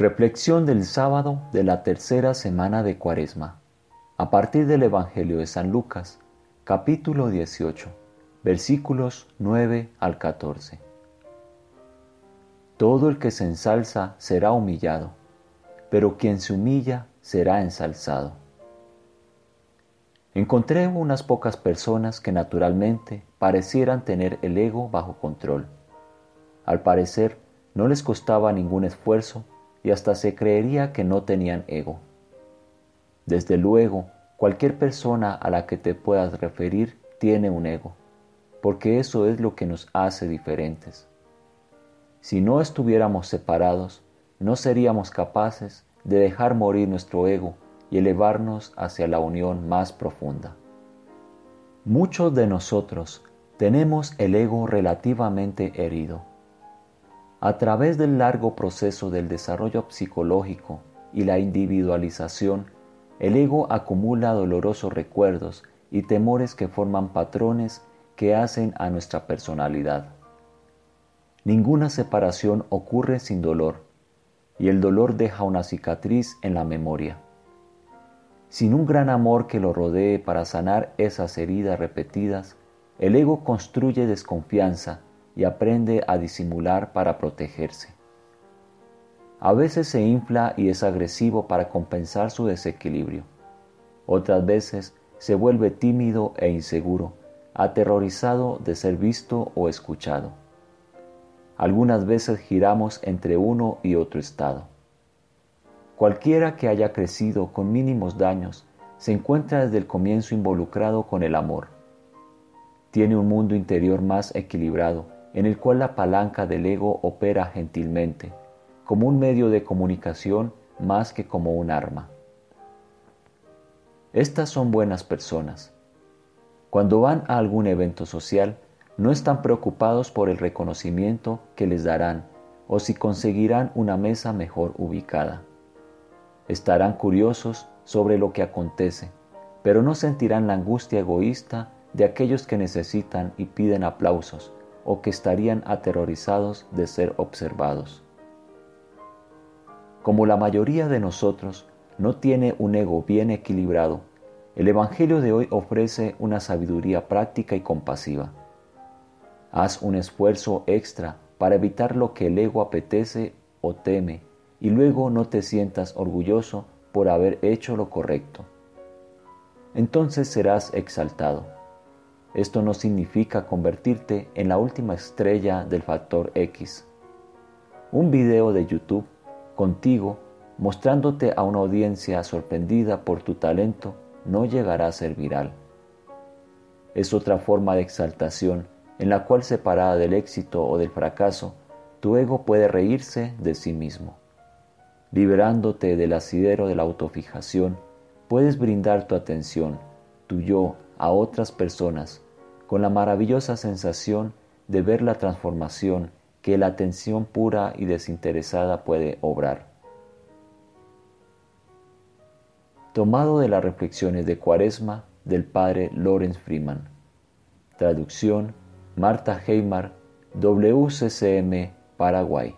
Reflexión del sábado de la tercera semana de Cuaresma, a partir del Evangelio de San Lucas, capítulo 18, versículos 9 al 14. Todo el que se ensalza será humillado, pero quien se humilla será ensalzado. Encontré unas pocas personas que naturalmente parecieran tener el ego bajo control. Al parecer, no les costaba ningún esfuerzo y hasta se creería que no tenían ego. Desde luego, cualquier persona a la que te puedas referir tiene un ego, porque eso es lo que nos hace diferentes. Si no estuviéramos separados, no seríamos capaces de dejar morir nuestro ego y elevarnos hacia la unión más profunda. Muchos de nosotros tenemos el ego relativamente herido a través del largo proceso del desarrollo psicológico y la individualización, el ego acumula dolorosos recuerdos y temores que forman patrones que hacen a nuestra personalidad. Ninguna separación ocurre sin dolor, y el dolor deja una cicatriz en la memoria. Sin un gran amor que lo rodee para sanar esas heridas repetidas, el ego construye desconfianza y aprende a disimular para protegerse. A veces se infla y es agresivo para compensar su desequilibrio. Otras veces se vuelve tímido e inseguro, aterrorizado de ser visto o escuchado. Algunas veces giramos entre uno y otro estado. Cualquiera que haya crecido con mínimos daños se encuentra desde el comienzo involucrado con el amor. Tiene un mundo interior más equilibrado en el cual la palanca del ego opera gentilmente, como un medio de comunicación más que como un arma. Estas son buenas personas. Cuando van a algún evento social, no están preocupados por el reconocimiento que les darán o si conseguirán una mesa mejor ubicada. Estarán curiosos sobre lo que acontece, pero no sentirán la angustia egoísta de aquellos que necesitan y piden aplausos, o que estarían aterrorizados de ser observados. Como la mayoría de nosotros no tiene un ego bien equilibrado, el Evangelio de hoy ofrece una sabiduría práctica y compasiva. Haz un esfuerzo extra para evitar lo que el ego apetece o teme y luego no te sientas orgulloso por haber hecho lo correcto. Entonces serás exaltado esto no significa convertirte en la última estrella del factor X. Un video de YouTube contigo mostrándote a una audiencia sorprendida por tu talento no llegará a ser viral. Es otra forma de exaltación en la cual separada del éxito o del fracaso, tu ego puede reírse de sí mismo. Liberándote del asidero de la autofijación, puedes brindar tu atención, tu yo, a otras personas con la maravillosa sensación de ver la transformación que la atención pura y desinteresada puede obrar. Tomado de las reflexiones de Cuaresma del padre Lorenz Freeman. Traducción Marta Heimar, WCCM, Paraguay.